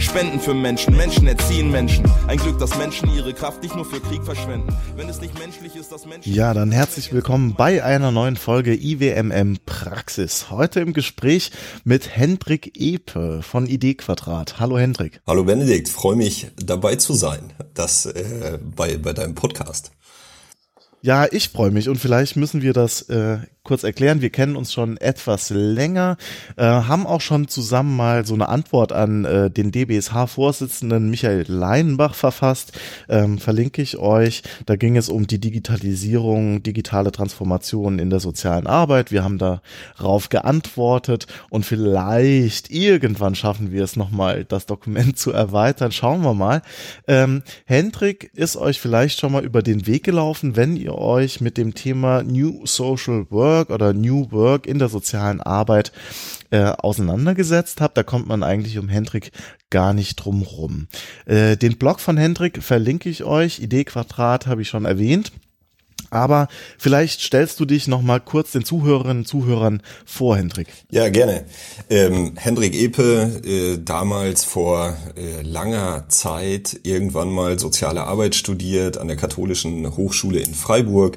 Spenden für Menschen, Menschen erziehen Menschen. Ein Glück, dass Menschen ihre Kraft nicht nur für Krieg verschwenden. Wenn es nicht menschlich ist, dass Menschen. Ja, dann herzlich willkommen bei einer neuen Folge IWMM Praxis. Heute im Gespräch mit Hendrik Epe von Idee Quadrat. Hallo Hendrik. Hallo Benedikt, freue mich dabei zu sein, das äh, bei, bei deinem Podcast. Ja, ich freue mich und vielleicht müssen wir das äh, kurz erklären. Wir kennen uns schon etwas länger, äh, haben auch schon zusammen mal so eine Antwort an äh, den DBSH-Vorsitzenden Michael Leinbach verfasst. Ähm, verlinke ich euch. Da ging es um die Digitalisierung, digitale Transformation in der sozialen Arbeit. Wir haben darauf geantwortet und vielleicht irgendwann schaffen wir es nochmal, das Dokument zu erweitern. Schauen wir mal. Ähm, Hendrik ist euch vielleicht schon mal über den Weg gelaufen, wenn ihr euch mit dem Thema New Social Work Work oder New Work in der sozialen Arbeit äh, auseinandergesetzt habt. Da kommt man eigentlich um Hendrik gar nicht drum rum. Äh, den Blog von Hendrik verlinke ich euch. Idee Quadrat habe ich schon erwähnt. Aber vielleicht stellst du dich noch mal kurz den Zuhörerinnen und Zuhörern vor, Hendrik. Ja, gerne. Ähm, Hendrik Epe, äh, damals vor äh, langer Zeit irgendwann mal soziale Arbeit studiert an der Katholischen Hochschule in Freiburg,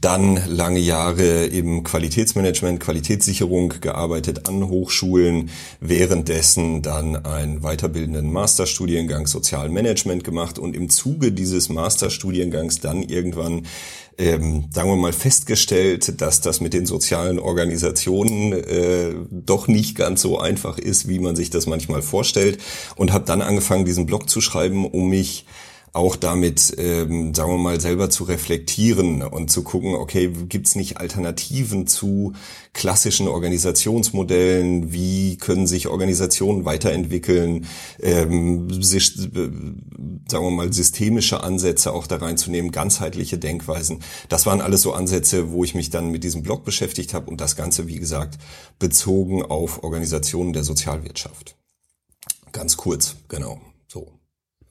dann lange Jahre im Qualitätsmanagement, Qualitätssicherung gearbeitet an Hochschulen, währenddessen dann einen weiterbildenden Masterstudiengang Sozialmanagement gemacht und im Zuge dieses Masterstudiengangs dann irgendwann ähm, sagen wir mal, festgestellt, dass das mit den sozialen Organisationen äh, doch nicht ganz so einfach ist, wie man sich das manchmal vorstellt und habe dann angefangen, diesen Blog zu schreiben, um mich auch damit, ähm, sagen wir mal, selber zu reflektieren und zu gucken, okay, gibt's nicht Alternativen zu klassischen Organisationsmodellen? Wie können sich Organisationen weiterentwickeln? Ähm, sich, sagen wir mal, systemische Ansätze auch da reinzunehmen, ganzheitliche Denkweisen. Das waren alles so Ansätze, wo ich mich dann mit diesem Blog beschäftigt habe und das Ganze, wie gesagt, bezogen auf Organisationen der Sozialwirtschaft. Ganz kurz, genau.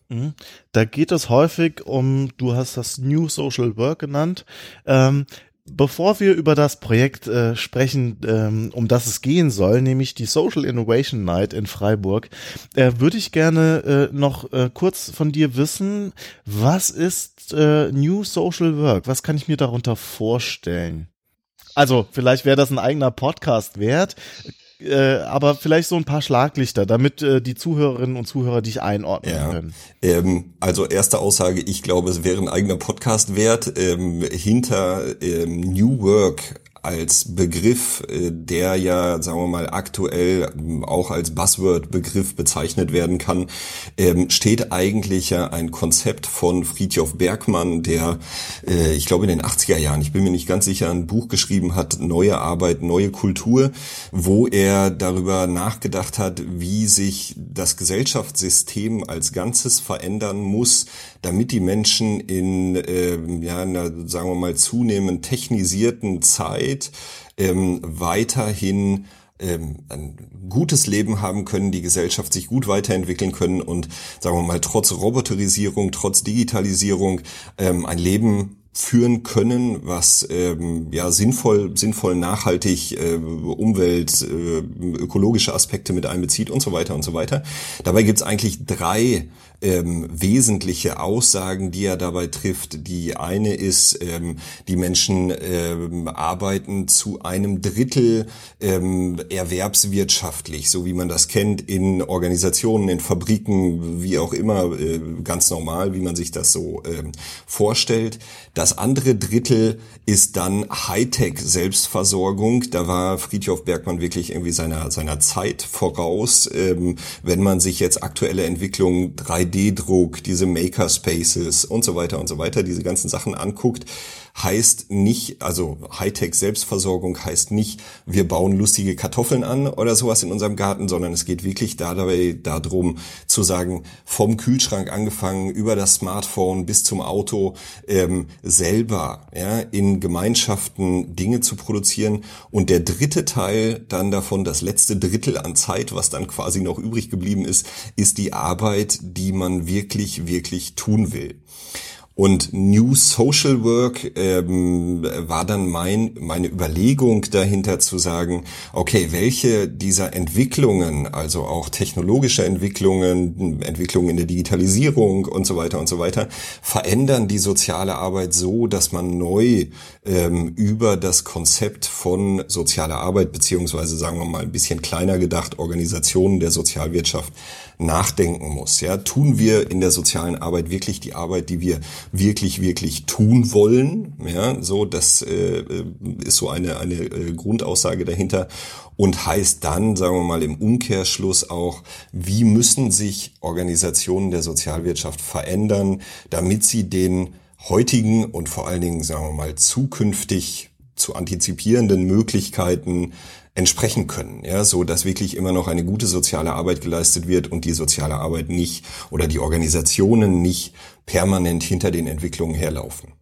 Mhm. Da geht es häufig um, du hast das New Social Work genannt. Ähm, bevor wir über das Projekt äh, sprechen, ähm, um das es gehen soll, nämlich die Social Innovation Night in Freiburg, äh, würde ich gerne äh, noch äh, kurz von dir wissen, was ist äh, New Social Work? Was kann ich mir darunter vorstellen? Also, vielleicht wäre das ein eigener Podcast wert äh, aber vielleicht so ein paar Schlaglichter, damit äh, die Zuhörerinnen und Zuhörer dich einordnen ja. können. Ähm, also erste Aussage, ich glaube, es wäre ein eigener Podcast wert. Ähm, hinter ähm, New Work als Begriff, äh, der ja, sagen wir mal, aktuell ähm, auch als Buzzword-Begriff bezeichnet werden kann, ähm, steht eigentlich ja ein Konzept von Friedjof Bergmann, der, äh, ich glaube, in den 80er Jahren, ich bin mir nicht ganz sicher, ein Buch geschrieben hat, Neue Arbeit, neue Kultur, wo er darüber nachgedacht hat, wie sich das Gesellschaftssystem als Ganzes verändern muss, damit die Menschen in, äh, ja, einer, sagen wir mal, zunehmend technisierten Zeit ähm, weiterhin ähm, ein gutes Leben haben können, die Gesellschaft sich gut weiterentwickeln können und sagen wir mal trotz Roboterisierung, trotz Digitalisierung ähm, ein Leben führen können, was ähm, ja sinnvoll, sinnvoll nachhaltig äh, Umwelt, äh, ökologische Aspekte mit einbezieht und so weiter und so weiter. Dabei gibt's eigentlich drei ähm, wesentliche Aussagen, die er dabei trifft. Die eine ist, ähm, die Menschen ähm, arbeiten zu einem Drittel ähm, erwerbswirtschaftlich, so wie man das kennt in Organisationen, in Fabriken, wie auch immer, äh, ganz normal, wie man sich das so ähm, vorstellt. Das andere Drittel ist dann Hightech-Selbstversorgung. Da war Friedhof Bergmann wirklich irgendwie seiner, seiner Zeit voraus. Ähm, wenn man sich jetzt aktuelle Entwicklungen 3 3D-Druck, diese Makerspaces und so weiter und so weiter, diese ganzen Sachen anguckt, heißt nicht, also Hightech Selbstversorgung heißt nicht, wir bauen lustige Kartoffeln an oder sowas in unserem Garten, sondern es geht wirklich dabei darum zu sagen, vom Kühlschrank angefangen über das Smartphone bis zum Auto ähm, selber ja, in Gemeinschaften Dinge zu produzieren und der dritte Teil dann davon, das letzte Drittel an Zeit, was dann quasi noch übrig geblieben ist, ist die Arbeit, die man wirklich, wirklich tun will. Und New Social Work ähm, war dann mein, meine Überlegung dahinter zu sagen, okay, welche dieser Entwicklungen, also auch technologische Entwicklungen, Entwicklungen in der Digitalisierung und so weiter und so weiter, verändern die soziale Arbeit so, dass man neu ähm, über das Konzept von sozialer Arbeit, beziehungsweise sagen wir mal ein bisschen kleiner gedacht, Organisationen der Sozialwirtschaft nachdenken muss. Ja, tun wir in der sozialen Arbeit wirklich die Arbeit, die wir wirklich, wirklich tun wollen? Ja, so, das äh, ist so eine, eine äh, Grundaussage dahinter und heißt dann, sagen wir mal im Umkehrschluss auch, wie müssen sich Organisationen der Sozialwirtschaft verändern, damit sie den heutigen und vor allen Dingen, sagen wir mal, zukünftig zu antizipierenden Möglichkeiten entsprechen können, ja, so dass wirklich immer noch eine gute soziale Arbeit geleistet wird und die soziale Arbeit nicht oder die Organisationen nicht permanent hinter den Entwicklungen herlaufen.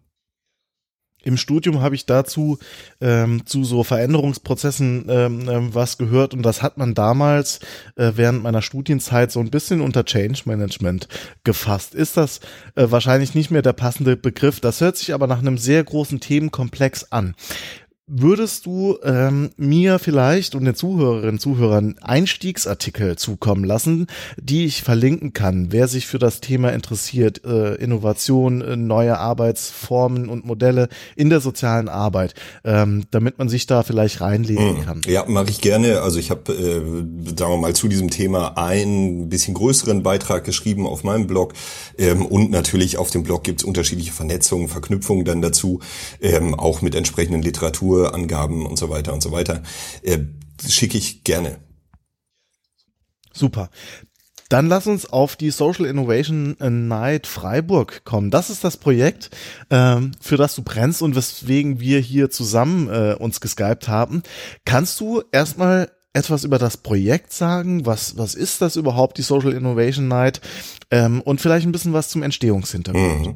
Im Studium habe ich dazu ähm, zu so Veränderungsprozessen ähm, ähm, was gehört und das hat man damals äh, während meiner Studienzeit so ein bisschen unter Change Management gefasst. Ist das äh, wahrscheinlich nicht mehr der passende Begriff? Das hört sich aber nach einem sehr großen Themenkomplex an. Würdest du ähm, mir vielleicht und den Zuhörerinnen und Zuhörern Einstiegsartikel zukommen lassen, die ich verlinken kann, wer sich für das Thema interessiert, äh, Innovation, äh, neue Arbeitsformen und Modelle in der sozialen Arbeit, ähm, damit man sich da vielleicht reinlesen hm. kann? Ja, mache ich gerne. Also ich habe, äh, sagen wir mal, zu diesem Thema einen bisschen größeren Beitrag geschrieben auf meinem Blog ähm, und natürlich auf dem Blog gibt es unterschiedliche Vernetzungen, Verknüpfungen dann dazu, ähm, auch mit entsprechenden Literatur Angaben und so weiter und so weiter. Äh, Schicke ich gerne. Super. Dann lass uns auf die Social Innovation Night Freiburg kommen. Das ist das Projekt, ähm, für das du brennst und weswegen wir hier zusammen äh, uns geskypt haben. Kannst du erstmal etwas über das Projekt sagen? Was, was ist das überhaupt, die Social Innovation Night? Ähm, und vielleicht ein bisschen was zum Entstehungshintergrund. Mhm.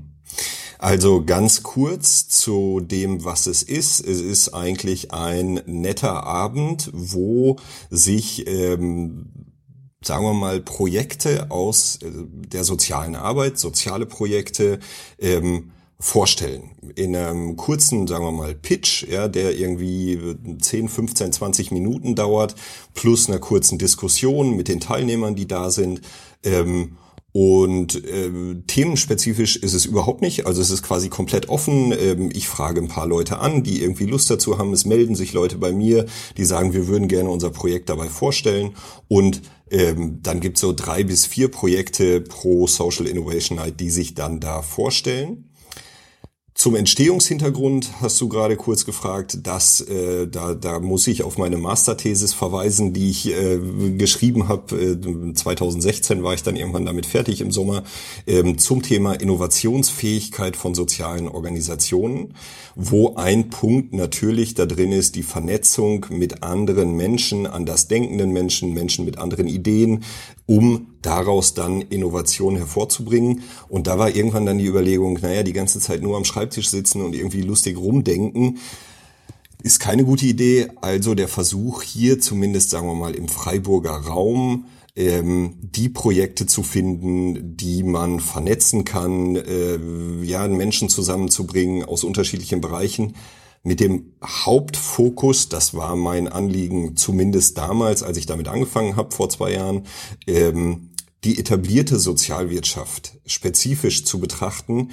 Also ganz kurz zu dem, was es ist. Es ist eigentlich ein netter Abend, wo sich ähm, sagen wir mal, Projekte aus äh, der sozialen Arbeit, soziale Projekte ähm, vorstellen. In einem kurzen, sagen wir mal, Pitch, ja, der irgendwie 10, 15, 20 Minuten dauert, plus einer kurzen Diskussion mit den Teilnehmern, die da sind. Ähm, und äh, themenspezifisch ist es überhaupt nicht. Also es ist quasi komplett offen. Ähm, ich frage ein paar Leute an, die irgendwie Lust dazu haben. Es melden sich Leute bei mir, die sagen, wir würden gerne unser Projekt dabei vorstellen. Und ähm, dann gibt's so drei bis vier Projekte pro Social Innovation Night, die sich dann da vorstellen. Zum Entstehungshintergrund hast du gerade kurz gefragt, dass äh, da, da muss ich auf meine Masterthesis verweisen, die ich äh, geschrieben habe. Äh, 2016 war ich dann irgendwann damit fertig im Sommer ähm, zum Thema Innovationsfähigkeit von sozialen Organisationen, wo ein Punkt natürlich da drin ist, die Vernetzung mit anderen Menschen, anders denkenden Menschen, Menschen mit anderen Ideen, um daraus dann Innovation hervorzubringen. Und da war irgendwann dann die Überlegung, naja, die ganze Zeit nur am Schreibtisch sitzen und irgendwie lustig rumdenken, ist keine gute Idee. Also der Versuch hier zumindest, sagen wir mal, im Freiburger Raum, ähm, die Projekte zu finden, die man vernetzen kann, äh, ja, Menschen zusammenzubringen aus unterschiedlichen Bereichen mit dem Hauptfokus, das war mein Anliegen zumindest damals, als ich damit angefangen habe vor zwei Jahren, ähm, die etablierte Sozialwirtschaft spezifisch zu betrachten,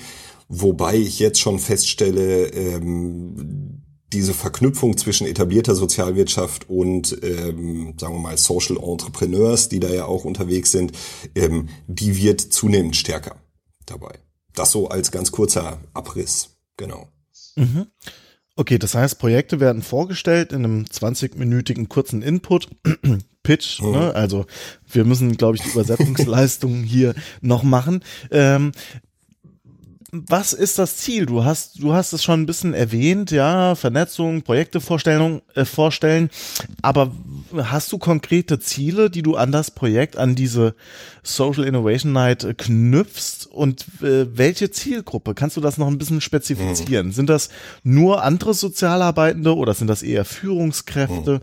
wobei ich jetzt schon feststelle, ähm, diese Verknüpfung zwischen etablierter Sozialwirtschaft und, ähm, sagen wir mal, Social Entrepreneurs, die da ja auch unterwegs sind, ähm, die wird zunehmend stärker dabei. Das so als ganz kurzer Abriss, genau. Mhm. Okay, das heißt, Projekte werden vorgestellt in einem 20-minütigen kurzen Input. Pitch, ne? also wir müssen, glaube ich, die Übersetzungsleistung hier noch machen. Ähm, was ist das Ziel? Du hast, du hast es schon ein bisschen erwähnt, ja, Vernetzung, Projekte vorstellen, äh, vorstellen. Aber hast du konkrete Ziele, die du an das Projekt, an diese Social Innovation Night äh, knüpfst? Und äh, welche Zielgruppe? Kannst du das noch ein bisschen spezifizieren? Mhm. Sind das nur andere Sozialarbeitende oder sind das eher Führungskräfte? Mhm.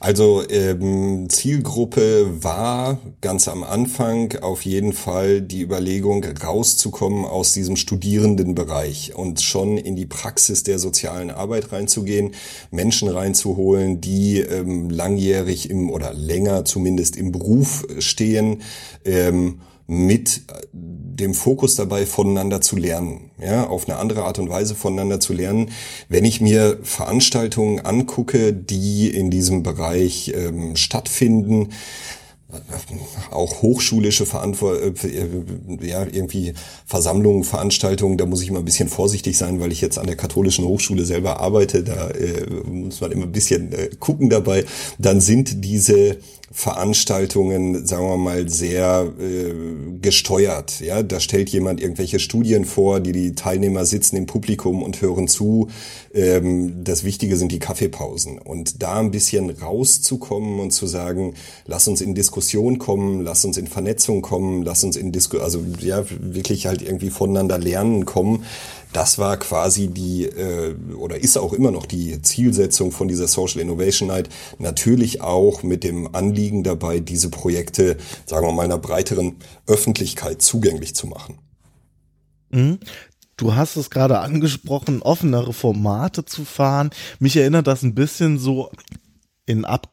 Also ähm, Zielgruppe war ganz am Anfang auf jeden Fall die Überlegung, rauszukommen aus diesem Studierendenbereich und schon in die Praxis der sozialen Arbeit reinzugehen, Menschen reinzuholen, die ähm, langjährig im oder länger zumindest im Beruf stehen. Ähm, mit dem Fokus dabei, voneinander zu lernen, ja, auf eine andere Art und Weise voneinander zu lernen. Wenn ich mir Veranstaltungen angucke, die in diesem Bereich ähm, stattfinden, auch hochschulische Verantwortung, äh, ja, irgendwie Versammlungen, Veranstaltungen, da muss ich immer ein bisschen vorsichtig sein, weil ich jetzt an der katholischen Hochschule selber arbeite, da äh, muss man immer ein bisschen äh, gucken dabei. Dann sind diese Veranstaltungen, sagen wir mal, sehr äh, gesteuert. Ja, da stellt jemand irgendwelche Studien vor, die die Teilnehmer sitzen im Publikum und hören zu. Ähm, das Wichtige sind die Kaffeepausen und da ein bisschen rauszukommen und zu sagen, lass uns in Diskussion kommen, lass uns in Vernetzung kommen, lass uns in Disku also ja wirklich halt irgendwie voneinander lernen kommen das war quasi die äh, oder ist auch immer noch die Zielsetzung von dieser Social Innovation Night. Natürlich auch mit dem Anliegen dabei, diese Projekte, sagen wir mal, einer breiteren Öffentlichkeit zugänglich zu machen. Mhm. Du hast es gerade angesprochen, offenere Formate zu fahren. Mich erinnert das ein bisschen so in ab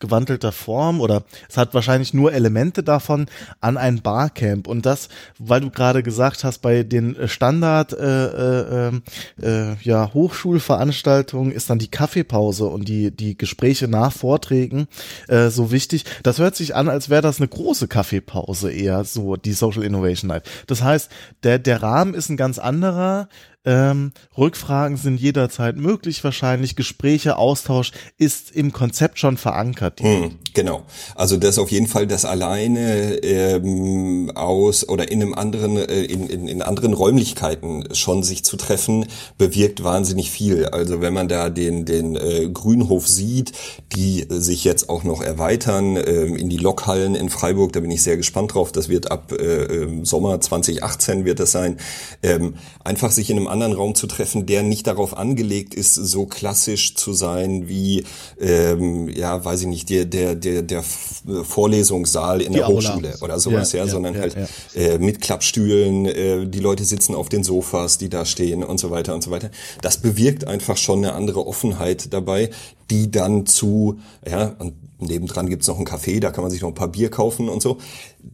gewandelter Form oder es hat wahrscheinlich nur Elemente davon an ein Barcamp und das, weil du gerade gesagt hast, bei den Standard äh, äh, ähm, äh, ja Hochschulveranstaltungen ist dann die Kaffeepause und die die Gespräche nach Vorträgen äh, so wichtig. Das hört sich an, als wäre das eine große Kaffeepause eher so die Social Innovation Night. Das heißt, der der Rahmen ist ein ganz anderer. Ähm, Rückfragen sind jederzeit möglich, wahrscheinlich. Gespräche, Austausch ist im Konzept schon verankert. Hm, genau. Also das auf jeden Fall das alleine ähm, aus oder in einem anderen, äh, in, in, in anderen Räumlichkeiten schon sich zu treffen, bewirkt wahnsinnig viel. Also wenn man da den, den äh, Grünhof sieht, die sich jetzt auch noch erweitern äh, in die Lokhallen in Freiburg, da bin ich sehr gespannt drauf. Das wird ab äh, Sommer 2018 wird das sein. Ähm, einfach sich in einem anderen Raum zu treffen, der nicht darauf angelegt ist, so klassisch zu sein wie, ähm, ja, weiß ich nicht, der, der, der, der Vorlesungssaal in die der Hochschule oder sowas, ja, ja, ja sondern ja, halt Äh, mit Klappstühlen, äh, die Leute sitzen auf den Sofas, die da stehen und so weiter und so weiter. Das bewirkt einfach schon eine andere Offenheit dabei, die dann zu, ja, und nebendran gibt's noch ein Café, da kann man sich noch ein paar Bier kaufen und so.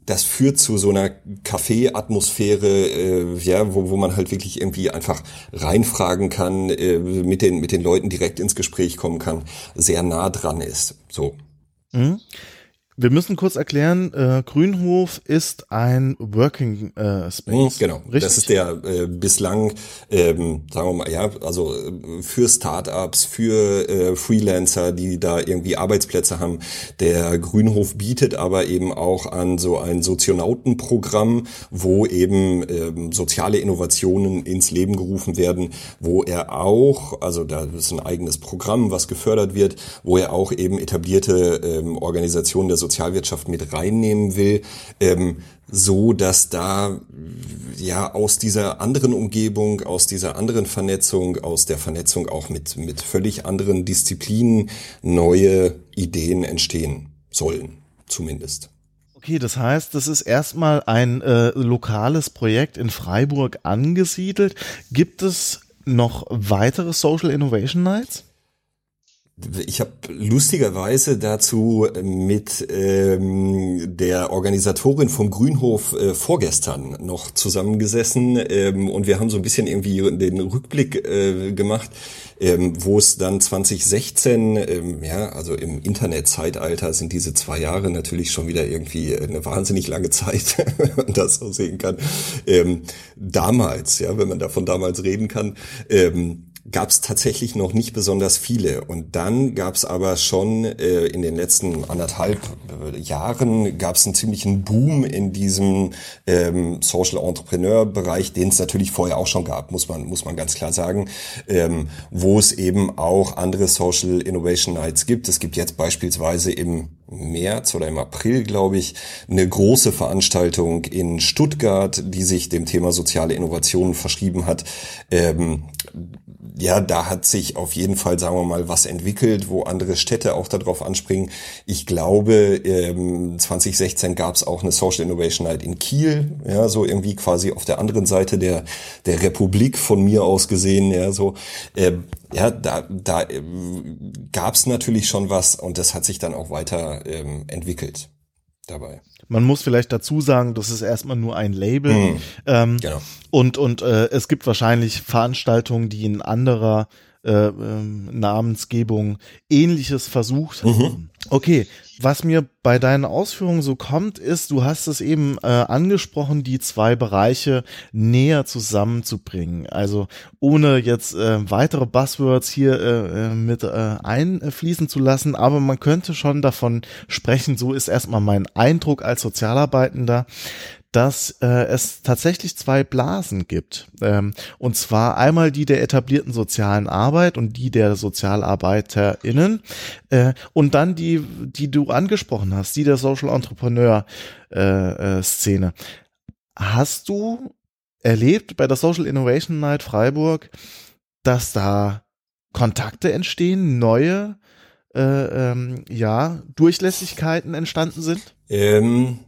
Das führt zu so einer Café-Atmosphäre, äh, ja, wo, wo man halt wirklich irgendwie einfach reinfragen kann, äh, mit, den, mit den Leuten direkt ins Gespräch kommen kann, sehr nah dran ist. So. Mhm. Wir müssen kurz erklären, äh, Grünhof ist ein Working äh, Space. Hm, genau, Richtig? das ist der äh, bislang, ähm, sagen wir mal, ja, also äh, für Startups, für äh, Freelancer, die da irgendwie Arbeitsplätze haben. Der Grünhof bietet aber eben auch an so ein Sozionautenprogramm, wo eben ähm, soziale Innovationen ins Leben gerufen werden, wo er auch, also da ist ein eigenes Programm, was gefördert wird, wo er auch eben etablierte ähm, Organisationen der Sozialwirtschaft mit reinnehmen will, ähm, so dass da ja aus dieser anderen Umgebung, aus dieser anderen Vernetzung, aus der Vernetzung auch mit mit völlig anderen Disziplinen neue Ideen entstehen sollen, zumindest. Okay, das heißt, das ist erstmal ein äh, lokales Projekt in Freiburg angesiedelt. Gibt es noch weitere Social Innovation Nights? Ich habe lustigerweise dazu mit ähm, der Organisatorin vom Grünhof äh, vorgestern noch zusammengesessen ähm, und wir haben so ein bisschen irgendwie den Rückblick äh, gemacht, ähm, wo es dann 2016, ähm, ja, also im Internetzeitalter sind diese zwei Jahre natürlich schon wieder irgendwie eine wahnsinnig lange Zeit, wenn man das so sehen kann. Ähm, damals, ja, wenn man davon damals reden kann, ähm, gab es tatsächlich noch nicht besonders viele. Und dann gab es aber schon äh, in den letzten anderthalb äh, Jahren gab es einen ziemlichen Boom in diesem ähm, Social Entrepreneur Bereich, den es natürlich vorher auch schon gab, muss man muss man ganz klar sagen, ähm, wo es eben auch andere Social Innovation Nights gibt. Es gibt jetzt beispielsweise im März oder im April, glaube ich, eine große Veranstaltung in Stuttgart, die sich dem Thema soziale Innovationen verschrieben hat. Ähm, ja, da hat sich auf jeden Fall, sagen wir mal, was entwickelt, wo andere Städte auch darauf anspringen. Ich glaube, ähm, 2016 gab es auch eine Social Innovation Night in Kiel, ja, so irgendwie quasi auf der anderen Seite der der Republik von mir aus gesehen, ja, so. Ähm, ja, da, da äh, gab es natürlich schon was und das hat sich dann auch weiter ähm, entwickelt dabei. Man muss vielleicht dazu sagen, das ist erstmal nur ein Label. Mhm. Ähm, genau. Und, und äh, es gibt wahrscheinlich Veranstaltungen, die in anderer äh, ähm, Namensgebung ähnliches versucht haben. Mhm. Okay, was mir bei deinen Ausführungen so kommt, ist, du hast es eben äh, angesprochen, die zwei Bereiche näher zusammenzubringen. Also ohne jetzt äh, weitere Buzzwords hier äh, äh mit äh, einfließen zu lassen, aber man könnte schon davon sprechen, so ist erstmal mein Eindruck als Sozialarbeitender, dass äh, es tatsächlich zwei Blasen gibt. Ähm, und zwar einmal die der etablierten sozialen Arbeit und die der SozialarbeiterInnen äh, und dann die, die du angesprochen hast, die der Social Entrepreneur äh, äh, Szene. Hast du erlebt bei der Social Innovation Night Freiburg, dass da Kontakte entstehen, neue äh, ähm, ja, Durchlässigkeiten entstanden sind? Ähm,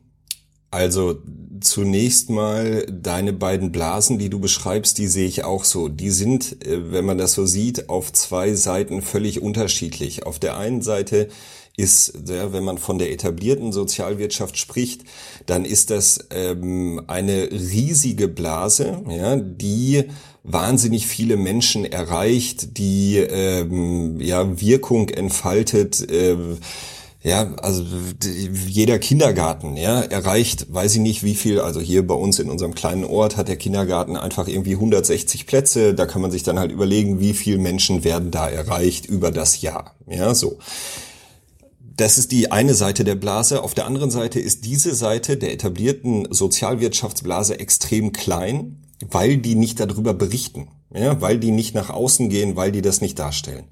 also zunächst mal deine beiden Blasen, die du beschreibst, die sehe ich auch so. Die sind, äh, wenn man das so sieht, auf zwei Seiten völlig unterschiedlich. Auf der einen Seite ist, wenn man von der etablierten Sozialwirtschaft spricht, dann ist das ähm, eine riesige Blase, ja, die wahnsinnig viele Menschen erreicht, die ähm, ja Wirkung entfaltet. Äh, ja, also jeder Kindergarten, ja, erreicht, weiß ich nicht wie viel, also hier bei uns in unserem kleinen Ort hat der Kindergarten einfach irgendwie 160 Plätze, da kann man sich dann halt überlegen, wie viele Menschen werden da erreicht über das Jahr, ja, so. Das ist die eine Seite der Blase. Auf der anderen Seite ist diese Seite der etablierten Sozialwirtschaftsblase extrem klein, weil die nicht darüber berichten, ja, weil die nicht nach außen gehen, weil die das nicht darstellen.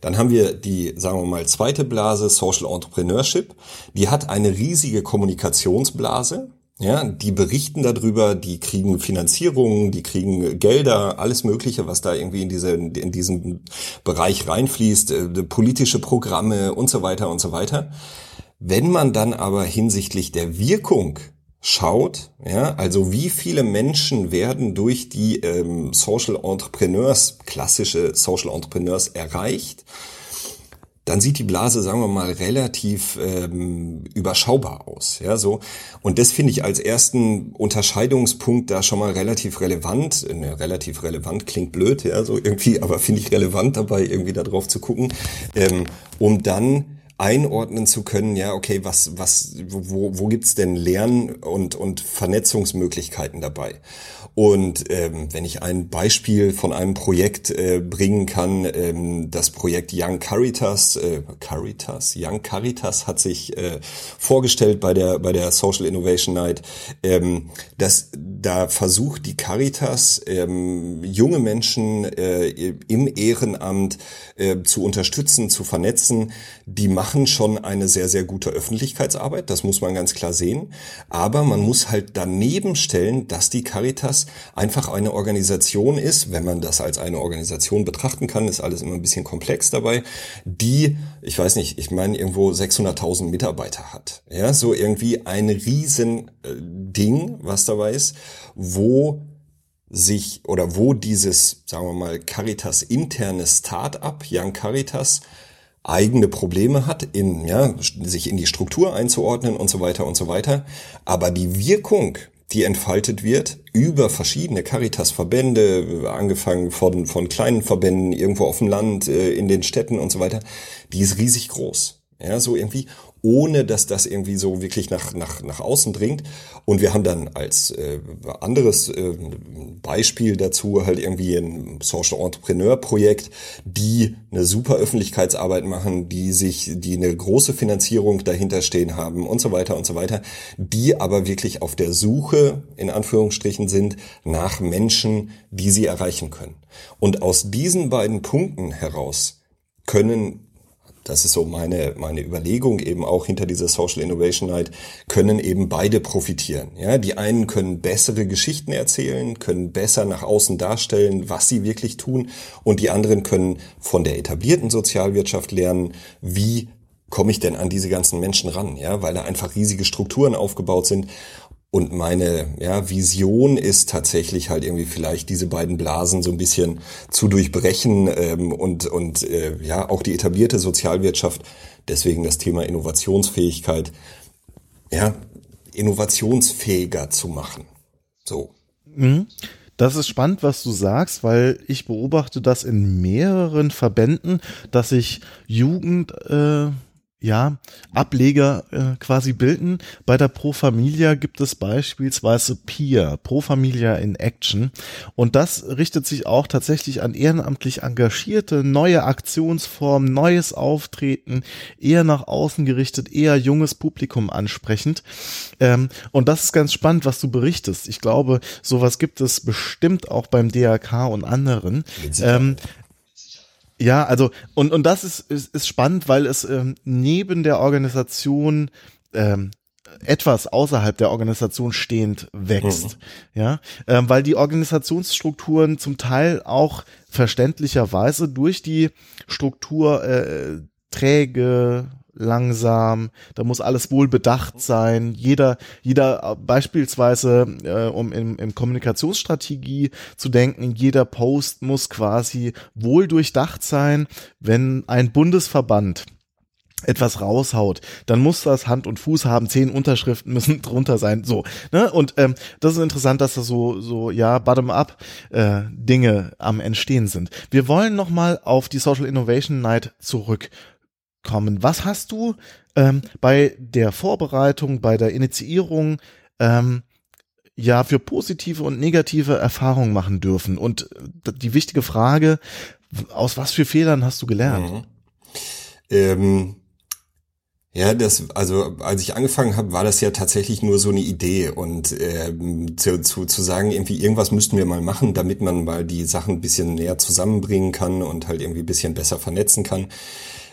Dann haben wir die, sagen wir mal, zweite Blase, Social Entrepreneurship. Die hat eine riesige Kommunikationsblase. Ja, die berichten darüber, die kriegen Finanzierungen, die kriegen Gelder, alles Mögliche, was da irgendwie in, diese, in diesen Bereich reinfließt, äh, politische Programme und so weiter und so weiter. Wenn man dann aber hinsichtlich der Wirkung schaut, ja, also wie viele Menschen werden durch die ähm, Social Entrepreneurs, klassische Social Entrepreneurs erreicht, dann sieht die Blase, sagen wir mal, relativ ähm, überschaubar aus. Ja, so. Und das finde ich als ersten Unterscheidungspunkt da schon mal relativ relevant. Ne, relativ relevant klingt blöd, ja, so irgendwie, aber finde ich relevant dabei, irgendwie da drauf zu gucken, ähm, um dann einordnen zu können, ja, okay, was, was, wo, wo gibt's denn Lern- und, und Vernetzungsmöglichkeiten dabei? Und ähm, wenn ich ein Beispiel von einem Projekt äh, bringen kann, ähm, das Projekt Young Caritas, äh, Caritas, Young Caritas hat sich äh, vorgestellt bei der bei der Social Innovation Night, ähm, dass da versucht die Caritas ähm, junge Menschen äh, im Ehrenamt äh, zu unterstützen, zu vernetzen. Die machen schon eine sehr sehr gute Öffentlichkeitsarbeit, das muss man ganz klar sehen. Aber man muss halt daneben stellen, dass die Caritas einfach eine Organisation ist, wenn man das als eine Organisation betrachten kann, ist alles immer ein bisschen komplex dabei, die, ich weiß nicht, ich meine irgendwo 600.000 Mitarbeiter hat. Ja, so irgendwie ein riesen äh, was dabei ist, wo sich oder wo dieses, sagen wir mal, Caritas interne Start-up, Young Caritas, eigene Probleme hat, in, ja, sich in die Struktur einzuordnen und so weiter und so weiter. Aber die Wirkung die entfaltet wird über verschiedene Caritas-Verbände, angefangen von, von kleinen Verbänden irgendwo auf dem Land, äh, in den Städten und so weiter, die ist riesig groß. Ja, so irgendwie. Ohne dass das irgendwie so wirklich nach, nach, nach außen dringt. Und wir haben dann als äh, anderes äh, Beispiel dazu halt irgendwie ein Social Entrepreneur Projekt, die eine super Öffentlichkeitsarbeit machen, die sich, die eine große Finanzierung dahinter stehen haben und so weiter und so weiter, die aber wirklich auf der Suche, in Anführungsstrichen, sind nach Menschen, die sie erreichen können. Und aus diesen beiden Punkten heraus können das ist so meine, meine Überlegung eben auch hinter dieser Social Innovation Night, können eben beide profitieren. Ja, die einen können bessere Geschichten erzählen, können besser nach außen darstellen, was sie wirklich tun. Und die anderen können von der etablierten Sozialwirtschaft lernen, wie komme ich denn an diese ganzen Menschen ran, ja, weil da einfach riesige Strukturen aufgebaut sind und meine ja, Vision ist tatsächlich halt irgendwie vielleicht diese beiden Blasen so ein bisschen zu durchbrechen ähm, und, und äh, ja auch die etablierte Sozialwirtschaft, deswegen das Thema Innovationsfähigkeit, ja, innovationsfähiger zu machen. So. Mhm. Das ist spannend, was du sagst, weil ich beobachte das in mehreren Verbänden, dass sich Jugend äh, ja, Ableger äh, quasi bilden. Bei der Pro Familia gibt es beispielsweise Peer, Pro Familia in Action. Und das richtet sich auch tatsächlich an ehrenamtlich Engagierte, neue Aktionsformen, neues Auftreten, eher nach außen gerichtet, eher junges Publikum ansprechend. Ähm, und das ist ganz spannend, was du berichtest. Ich glaube, sowas gibt es bestimmt auch beim DRK und anderen. Ähm, ja, also und und das ist ist, ist spannend, weil es ähm, neben der Organisation ähm, etwas außerhalb der Organisation stehend wächst, mhm. ja, ähm, weil die Organisationsstrukturen zum Teil auch verständlicherweise durch die Struktur äh, träge, langsam, da muss alles wohl bedacht sein. Jeder, jeder beispielsweise, äh, um in, in Kommunikationsstrategie zu denken, jeder Post muss quasi wohl durchdacht sein, wenn ein Bundesverband etwas raushaut, dann muss das Hand und Fuß haben, zehn Unterschriften müssen drunter sein, so. Ne? Und ähm, das ist interessant, dass da so, so ja, bottom-up äh, Dinge am Entstehen sind. Wir wollen nochmal auf die Social Innovation Night zurück kommen. Was hast du ähm, bei der Vorbereitung, bei der Initiierung ähm, ja für positive und negative Erfahrungen machen dürfen? Und äh, die wichtige Frage, aus was für Fehlern hast du gelernt? Mhm. Ähm, ja, das, also als ich angefangen habe, war das ja tatsächlich nur so eine Idee und ähm, zu, zu, zu sagen, irgendwie irgendwas müssten wir mal machen, damit man mal die Sachen ein bisschen näher zusammenbringen kann und halt irgendwie ein bisschen besser vernetzen kann.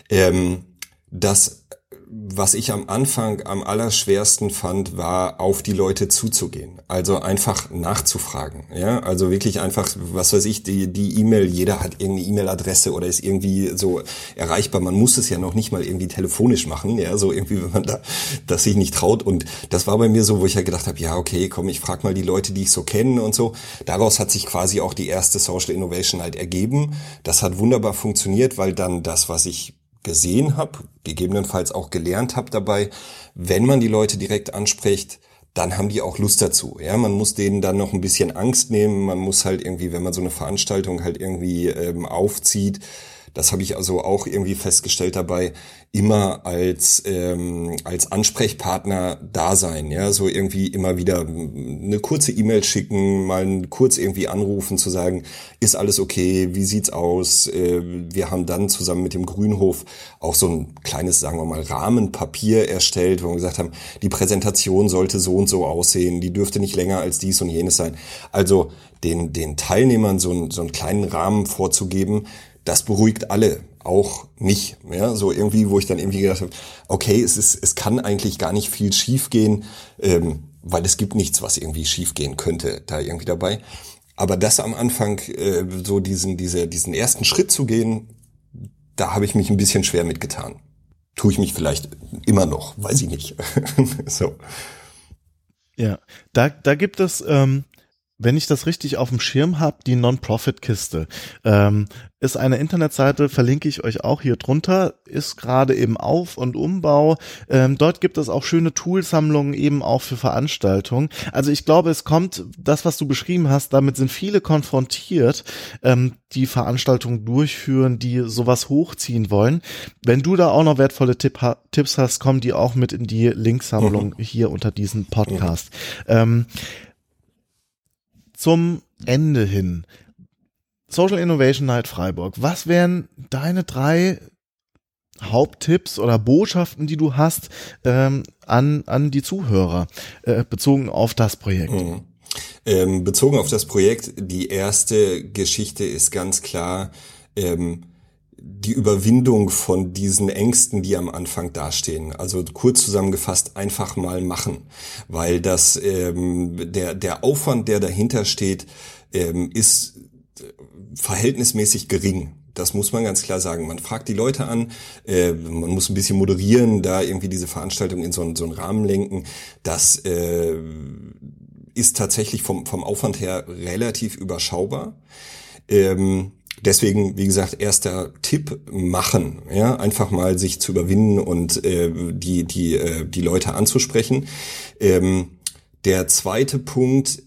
Ähm, das, was ich am Anfang am allerschwersten fand, war, auf die Leute zuzugehen. Also einfach nachzufragen. Ja, also wirklich einfach, was weiß ich, die, die E-Mail, jeder hat irgendeine E-Mail-Adresse oder ist irgendwie so erreichbar. Man muss es ja noch nicht mal irgendwie telefonisch machen. Ja, so irgendwie, wenn man da, das sich nicht traut. Und das war bei mir so, wo ich ja gedacht habe, ja, okay, komm, ich frag mal die Leute, die ich so kenne und so. Daraus hat sich quasi auch die erste Social Innovation halt ergeben. Das hat wunderbar funktioniert, weil dann das, was ich gesehen habe, gegebenenfalls auch gelernt habe dabei, wenn man die Leute direkt anspricht, dann haben die auch Lust dazu. Ja, man muss denen dann noch ein bisschen Angst nehmen. Man muss halt irgendwie, wenn man so eine Veranstaltung halt irgendwie ähm, aufzieht, das habe ich also auch irgendwie festgestellt dabei, immer als, ähm, als Ansprechpartner da sein, ja, so irgendwie immer wieder eine kurze E-Mail schicken, mal kurz irgendwie anrufen, zu sagen, ist alles okay, wie sieht's aus? Äh, wir haben dann zusammen mit dem Grünhof auch so ein kleines, sagen wir mal, Rahmenpapier erstellt, wo wir gesagt haben, die Präsentation sollte so und so aussehen, die dürfte nicht länger als dies und jenes sein. Also den, den Teilnehmern so, ein, so einen kleinen Rahmen vorzugeben, das beruhigt alle, auch mich. Ja, so irgendwie, wo ich dann irgendwie gedacht habe, okay, es ist, es kann eigentlich gar nicht viel schiefgehen, ähm, weil es gibt nichts, was irgendwie schiefgehen könnte, da irgendwie dabei. Aber das am Anfang, äh, so diesen, diese, diesen ersten Schritt zu gehen, da habe ich mich ein bisschen schwer mitgetan. Tue ich mich vielleicht immer noch, weiß ich nicht. so. Ja, da, da gibt es ähm, wenn ich das richtig auf dem Schirm habe, die Non-Profit-Kiste. Ähm, ist eine Internetseite, verlinke ich euch auch hier drunter, ist gerade im Auf- und Umbau. Ähm, dort gibt es auch schöne Toolsammlungen eben auch für Veranstaltungen. Also ich glaube, es kommt, das, was du beschrieben hast, damit sind viele konfrontiert, ähm, die Veranstaltungen durchführen, die sowas hochziehen wollen. Wenn du da auch noch wertvolle Tipp, Tipps hast, kommen die auch mit in die Linksammlung mhm. hier unter diesem Podcast. Mhm. Ähm, zum Ende hin. Social Innovation Night Freiburg. Was wären deine drei Haupttipps oder Botschaften, die du hast ähm, an, an die Zuhörer, äh, bezogen auf das Projekt? Mhm. Ähm, bezogen auf das Projekt, die erste Geschichte ist ganz klar, ähm, die Überwindung von diesen Ängsten, die am Anfang dastehen. Also kurz zusammengefasst, einfach mal machen, weil das ähm, der der Aufwand, der dahinter steht, ähm, ist verhältnismäßig gering. Das muss man ganz klar sagen. Man fragt die Leute an, äh, man muss ein bisschen moderieren, da irgendwie diese Veranstaltung in so, einen, so einen Rahmen lenken. Das äh, ist tatsächlich vom, vom Aufwand her relativ überschaubar. Ähm, Deswegen, wie gesagt, erster Tipp machen, ja, einfach mal sich zu überwinden und äh, die die äh, die Leute anzusprechen. Ähm, der zweite Punkt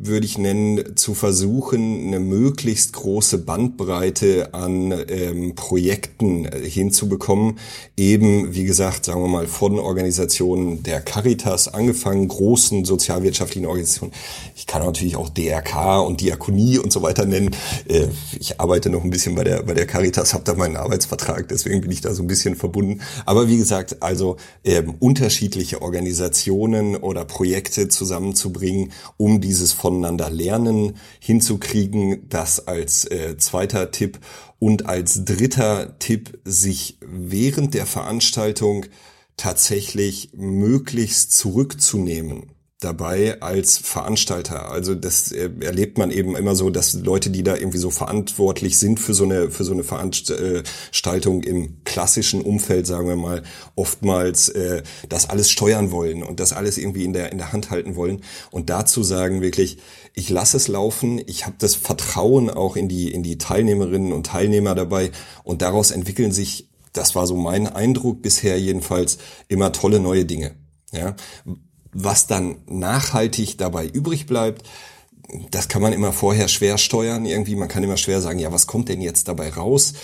würde ich nennen, zu versuchen, eine möglichst große Bandbreite an ähm, Projekten äh, hinzubekommen. Eben, wie gesagt, sagen wir mal, von Organisationen der Caritas angefangen, großen sozialwirtschaftlichen Organisationen. Ich kann natürlich auch DRK und Diakonie und so weiter nennen. Äh, ich arbeite noch ein bisschen bei der, bei der Caritas, habe da meinen Arbeitsvertrag, deswegen bin ich da so ein bisschen verbunden. Aber wie gesagt, also ähm, unterschiedliche Organisationen oder Projekte zusammenzubringen, um dieses voneinander lernen hinzukriegen. Das als äh, zweiter Tipp. Und als dritter Tipp, sich während der Veranstaltung tatsächlich möglichst zurückzunehmen dabei als Veranstalter. Also das erlebt man eben immer so, dass Leute, die da irgendwie so verantwortlich sind für so eine für so eine Veranstaltung im klassischen Umfeld, sagen wir mal, oftmals äh, das alles steuern wollen und das alles irgendwie in der in der Hand halten wollen und dazu sagen wirklich, ich lasse es laufen, ich habe das Vertrauen auch in die in die Teilnehmerinnen und Teilnehmer dabei und daraus entwickeln sich, das war so mein Eindruck bisher jedenfalls, immer tolle neue Dinge. Ja, was dann nachhaltig dabei übrig bleibt, das kann man immer vorher schwer steuern irgendwie. Man kann immer schwer sagen, ja, was kommt denn jetzt dabei raus?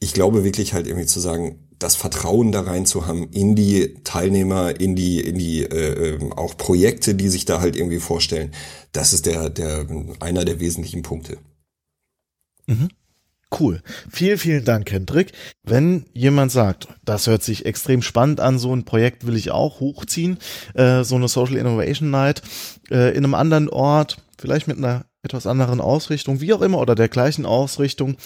Ich glaube wirklich halt irgendwie zu sagen, das Vertrauen da rein zu haben in die Teilnehmer, in die, in die äh, ähm, auch Projekte, die sich da halt irgendwie vorstellen, das ist der, der einer der wesentlichen Punkte. Mhm. Cool. Vielen, vielen Dank, Hendrik. Wenn jemand sagt, das hört sich extrem spannend an, so ein Projekt will ich auch hochziehen, äh, so eine Social Innovation Night äh, in einem anderen Ort, vielleicht mit einer etwas anderen Ausrichtung, wie auch immer, oder der gleichen Ausrichtung,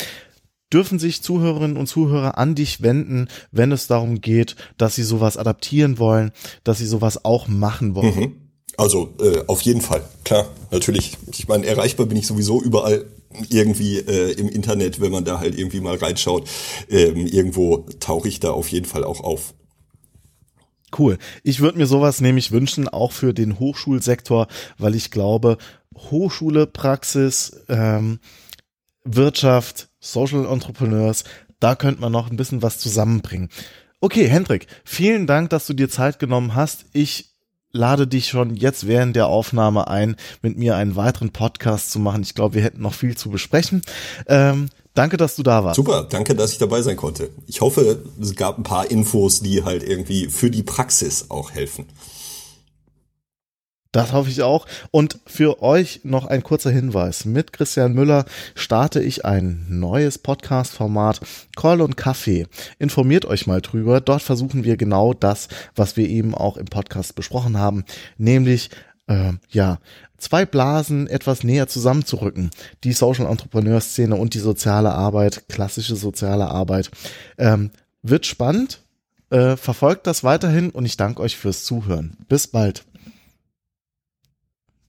dürfen sich Zuhörerinnen und Zuhörer an dich wenden, wenn es darum geht, dass sie sowas adaptieren wollen, dass sie sowas auch machen wollen. Mhm. Also äh, auf jeden Fall, klar, natürlich. Ich meine, erreichbar bin ich sowieso überall irgendwie äh, im Internet, wenn man da halt irgendwie mal reinschaut. Ähm, irgendwo tauche ich da auf jeden Fall auch auf. Cool. Ich würde mir sowas nämlich wünschen, auch für den Hochschulsektor, weil ich glaube, Hochschule, Praxis, ähm, Wirtschaft, Social Entrepreneurs, da könnte man noch ein bisschen was zusammenbringen. Okay, Hendrik, vielen Dank, dass du dir Zeit genommen hast. Ich lade dich schon jetzt während der Aufnahme ein, mit mir einen weiteren Podcast zu machen. Ich glaube, wir hätten noch viel zu besprechen. Ähm, danke, dass du da warst. Super, danke, dass ich dabei sein konnte. Ich hoffe, es gab ein paar Infos, die halt irgendwie für die Praxis auch helfen. Das hoffe ich auch. Und für euch noch ein kurzer Hinweis. Mit Christian Müller starte ich ein neues Podcast-Format Call und Kaffee. Informiert euch mal drüber. Dort versuchen wir genau das, was wir eben auch im Podcast besprochen haben, nämlich äh, ja, zwei Blasen etwas näher zusammenzurücken. Die Social Entrepreneur Szene und die soziale Arbeit, klassische soziale Arbeit. Ähm, wird spannend. Äh, verfolgt das weiterhin und ich danke euch fürs Zuhören. Bis bald.